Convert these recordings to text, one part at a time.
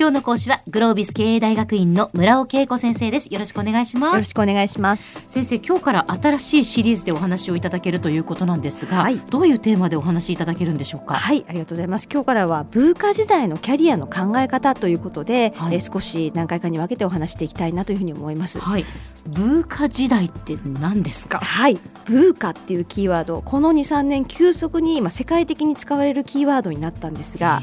今日の講師はグロービス経営大学院の村尾恵子先生です。よろしくお願いします。よろしくお願いします。先生今日から新しいシリーズでお話をいただけるということなんですが、はい、どういうテーマでお話しいただけるんでしょうか？はいありがとうございます。今日からは文化時代のキャリアの考え方ということで、はい、え少し何回かに分けてお話していきたいなというふうに思います。はい。文化時代って何ですか？はい。文化っていうキーワードこの23年急速に今世界的に使われるキーワードになったんですが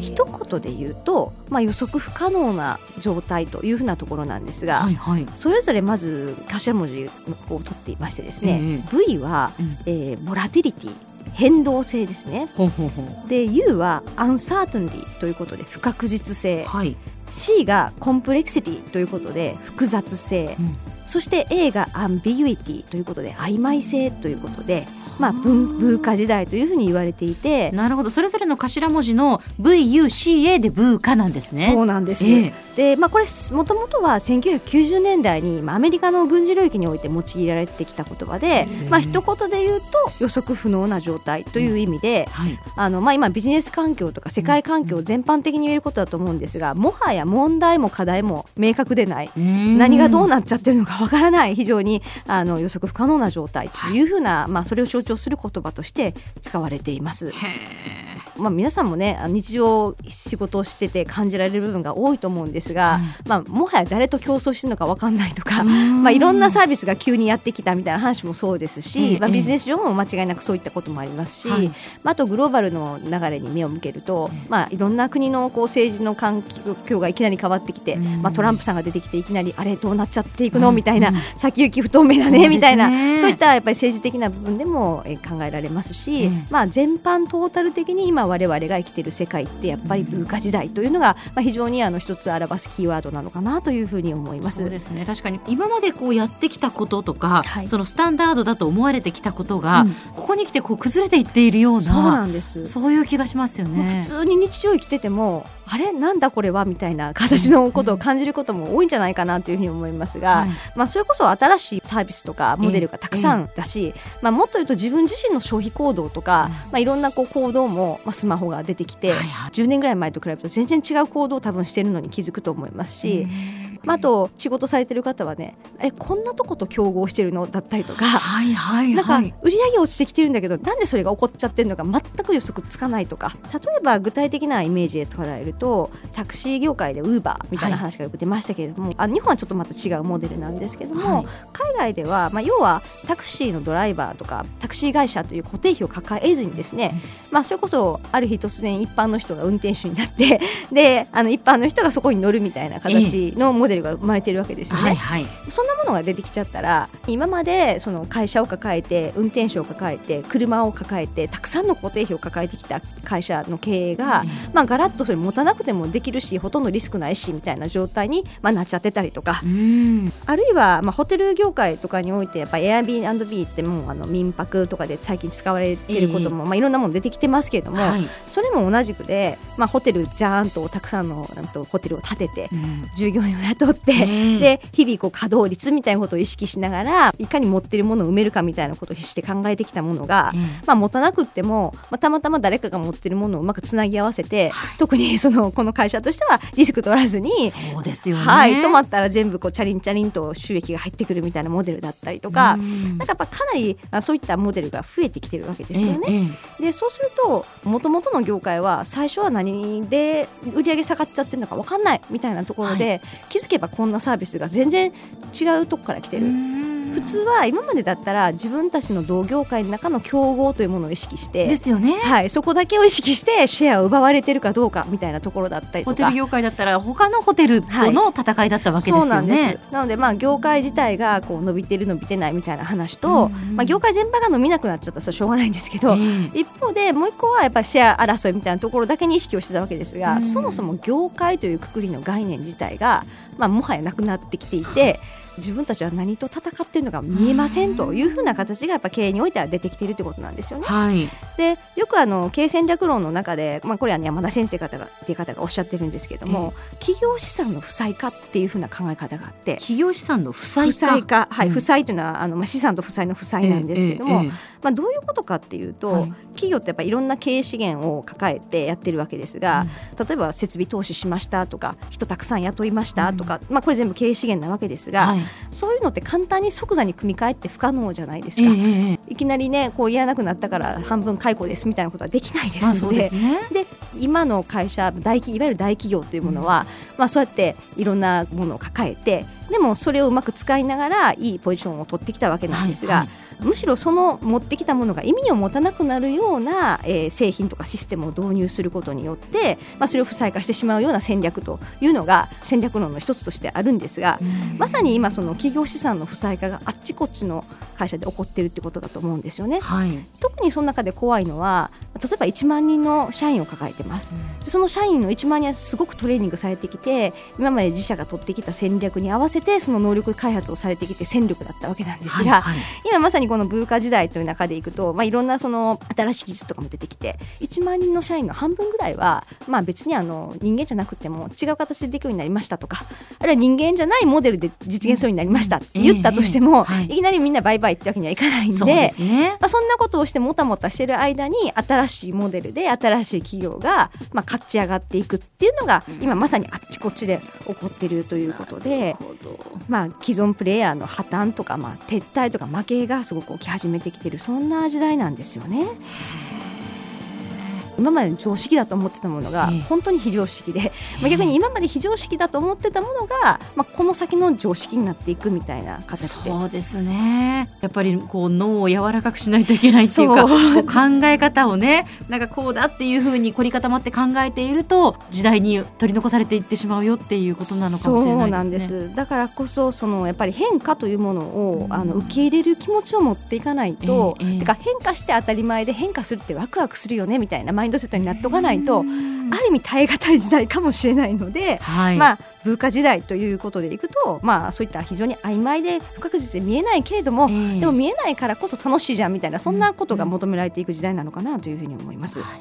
一言で言うと、まあ、予測不可能な状態というふうなところなんですが、はいはい、それぞれまず頭文字を取っていましてですね、えー、V は、うん、えー、ボラティリティ変動性ですね。ほうほうほう。で U はアンサートンディということで不確実性、はい、C がコンプレクシティということで複雑性、うん、そして A がアンビギュイティということで曖昧性ということでまあ、文文化時代というふうに言われていて。なるほど。それぞれの頭文字の VUCA で文化なんですね。そうなんです、えー、で、まあ、これもともとは1990年代に、まあ、アメリカの軍事領域において用いられてきた言葉で、まあ一言で言うと予測不能な状態という意味で、うんはい、あのまあ、今ビジネス環境とか世界環境全般的に言えることだと思うんですがもはや問題も課題も明確でない。何がどうなっちゃってるのかわからない非常にあの予測不可能な状態というふうな、はい、まあ、それを象象徴する言葉として使われています。まあ、皆さんもね日常仕事をしてて感じられる部分が多いと思うんですが、うん、まあ、もはや誰と競争してるのか分かんないとか、まあ、いろんなサービスが急にやってきたみたいな話もそうですし、まあ、ビジネス上も間違いなくそういったこともありますし、まあ、あとグローバルの流れに目を向けると、まあ、いろんな国のこう政治の環境がいきなり変わってきて、まあ、トランプさんが出てきていきなりあれどうなっちゃっていくのみたいな先行き不透明だねみたいなそういったやっぱり政治的な部分でも考えられますし、まあ、全般トータル的に今我々が生きている世界ってやっぱり文化時代というのが、まあ、非常にあの一つ表すキーワードなのかなというふうに思います。そうですね。確かに今までこうやってきたこととか、はい、そのスタンダードだと思われてきたことが、うん、ここに来てこう崩れていっているようなそうなんです。そういう気がしますよね。普通に日常生きててもあれなんだこれはみたいな形のことを感じることも多いんじゃないかなというふうに思いますが、まあ、それこそ新しいサービスとかモデルがたくさん。だし、まあ、もっと言うと自分自身の消費行動とか、まあ、いろんなこう行動も、まあ、スマホが出てきて、10年ぐらい前と比べると全然違う行動を多分してるのに気づくと思いますし。まあ、あと仕事されてる方はねえこんなとこと競合してるの？だったりとか、はいはい、なんか売り上げ落ちてきてるんだけどなんでそれが起こっちゃってるのか全く予測つかないとか。例えば具体的なイメージで捉えるとタクシー業界でウーバーみたいな話がよく出ましたけれども、はい、あ日本はちょっとまた違うモデルなんですけども、はい、海外では、まあ、要はタクシーのドライバーとかタクシー会社という固定費を抱えずにですね、まあ、それこそある日突然一般の人が運転手になってであの一般の人がそこに乗るみたいな形のモデルが生まれているわけですよね、はいはい、そんなものが出てきちゃったら今までその会社を抱えて運転手を抱えて車を抱えてたくさんの固定費を抱えてきた会社の経営が、うん、まあ、ガラッとそれ持たなくてもできるしほとんどリスクないしみたいな状態に、まあ、なっちゃってたりとか、うん、あるいは、まあ、ホテル業界とかにおいてやっぱ Airbnb ってもうあの民泊とかで最近使われてることも、えー、まあ、いろんなもの出てきてますけれども、はい、それも同じくで、まあ、ホテルじゃーんとたくさんのとホテルを建てて、うん、従業員を雇って、えー、で日々こう稼働率みたいなことを意識しながらいかに持ってるものを埋めるかみたいなことを必死で考えてきたものが、うん、まあ、持たなくっても、まあ、たまたま誰かが持ってるものをうまくつなぎ合わせて、はい、特にそのこの会社としてはリスク取らずにそうですよ、ね、はい、止まったら全部こうチャリンチャリンと収益が入ってくるみたいなモデルだったりとか、うん、なんかやっぱかなりそういったモデルが増えてきてるわけですよね。ええ、でそうするともともとの業界は最初は何で売り上げ下がっちゃってるのか分かんないみたいなところで、はい、気づけばこんなサービスが全然違うとこから来てる。普通は今までだったら自分たちの同業界の中の競合というものを意識してですよね、はい、そこだけを意識してシェアを奪われてるかどうかみたいなところだったりホテル業界だったら他のホテルとの戦いだったわけですよね。はい、なのでまあ業界自体がこう伸びてる伸びてないみたいな話と、まあ、業界全般が伸びなくなっちゃったらそれしょうがないんですけど、えー、一方でもう一個はやっぱりシェア争いみたいなところだけに意識をしてたわけですが、そもそも業界というくくりの概念自体が、まあ、もはやなくなってきていて。自分たちは何と戦っているのか見えませんというふうな形がやっぱ経営においては出てきているということなんですよね。はい、でよくあの経営戦略論の中で、まあ、これは、ね、山田先生方がっていう方がおっしゃってるんですけれども、企業資産の負債化っていうふうな考え方があって企業資産の負債化はい、うん、負債というのはあの、まあ、資産と負債の負債なんですけれども、まあ、どういうことかっていうと、はい、企業ってやっぱりいろんな経営資源を抱えてやってるわけですが、うん、例えば設備投資しましたとか人たくさん雇いましたとか、うん、まあ、これ全部経営資源なわけですが、はい、そういうのって簡単に即座に組み替えって不可能じゃないですか、えー、いきなりねこうやらなくなったから半分解雇ですみたいなことはできないですので。まあで、ね、今の会社大いわゆる大企業というものは、うん、まあ、そうやっていろんなものを抱えてでもそれをうまく使いながらいいポジションを取ってきたわけなんですが、はいはい、むしろその持ってきたものが意味を持たなくなるような、えー、製品とかシステムを導入することによって、まあ、それを負債化してしまうような戦略というのが戦略論の一つとしてあるんですが、まさに今その企業資産の負債化があっちこっちの会社で起こっているってことだと思うんですよね。はい、特にその中で怖いのは例えば1万人の社員を抱えてます。その社員の1万人はすごくトレーニングされてきて今まで自社が取ってきた戦略に合わせてその能力開発をされてきて戦力だったわけなんですが、はいはい、今まさにこの文化時代という中でいくと、まあ、いろんなその新しい技術とかも出てきて1万人の社員の半分ぐらいは、まあ、別にあの人間じゃなくても違う形でできるようになりましたとかあるいは人間じゃないモデルで実現するようになりましたって言ったとしても、い、いきなりみんなバイバイってわけにはいかないんでそね、まあ、そんなことをしてもたもたしてる間に新しいモデルで新しい企業が、まあ、勝ち上がっていくっていうのが今まさにあっちこっちで起こってるということで、まあ、既存プレイヤーの破綻とか、まあ、撤退とか負けがすごく起き始めてきてるそんな時代なんですよね。今までの常識だと思ってたものが本当に非常識で、まあ、逆に今まで非常識だと思ってたものが、まあ、この先の常識になっていくみたいな形で。そうですね。やっぱりこう脳を柔らかくしないといけないっていうか考え方をねなんかこうだっていうふうに凝り固まって考えていると時代に取り残されていってしまうよっていうことなのかもしれないですね。そうなんです。だからこそそのやっぱり変化というものを、うん、あの受け入れる気持ちを持っていかないと、えーえー、てか変化して当たり前で変化するってワクワクするよねみたいなマインドセットになっとかないと、ある意味耐え難い時代かもしれないので、はい、まあ文化時代ということでいくと、まあ、そういった非常に曖昧で不確実で見えないけれども、えー、でも見えないからこそ楽しいじゃんみたいなそんなことが求められていく時代なのかなというふうに思います。はい。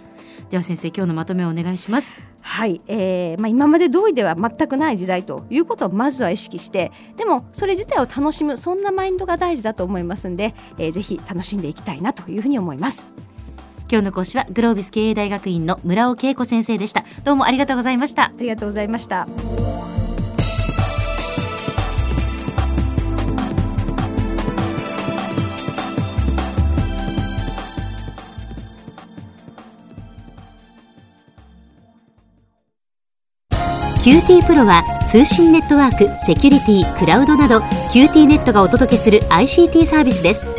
では先生今日のまとめをお願いします。はい、えーまあ、今まで通りでは全くない時代ということをまずは意識してでもそれ自体を楽しむそんなマインドが大事だと思いますんで、えー、ぜひ楽しんでいきたいなというふうに思います。今日の講師はグロービス経営大学院の村尾恵子先生でした。どうもありがとうございました。ありがとうございました。QT プロは通信ネットワーク、セキュリティ、クラウドなど QT ネットがお届けする ICT サービスです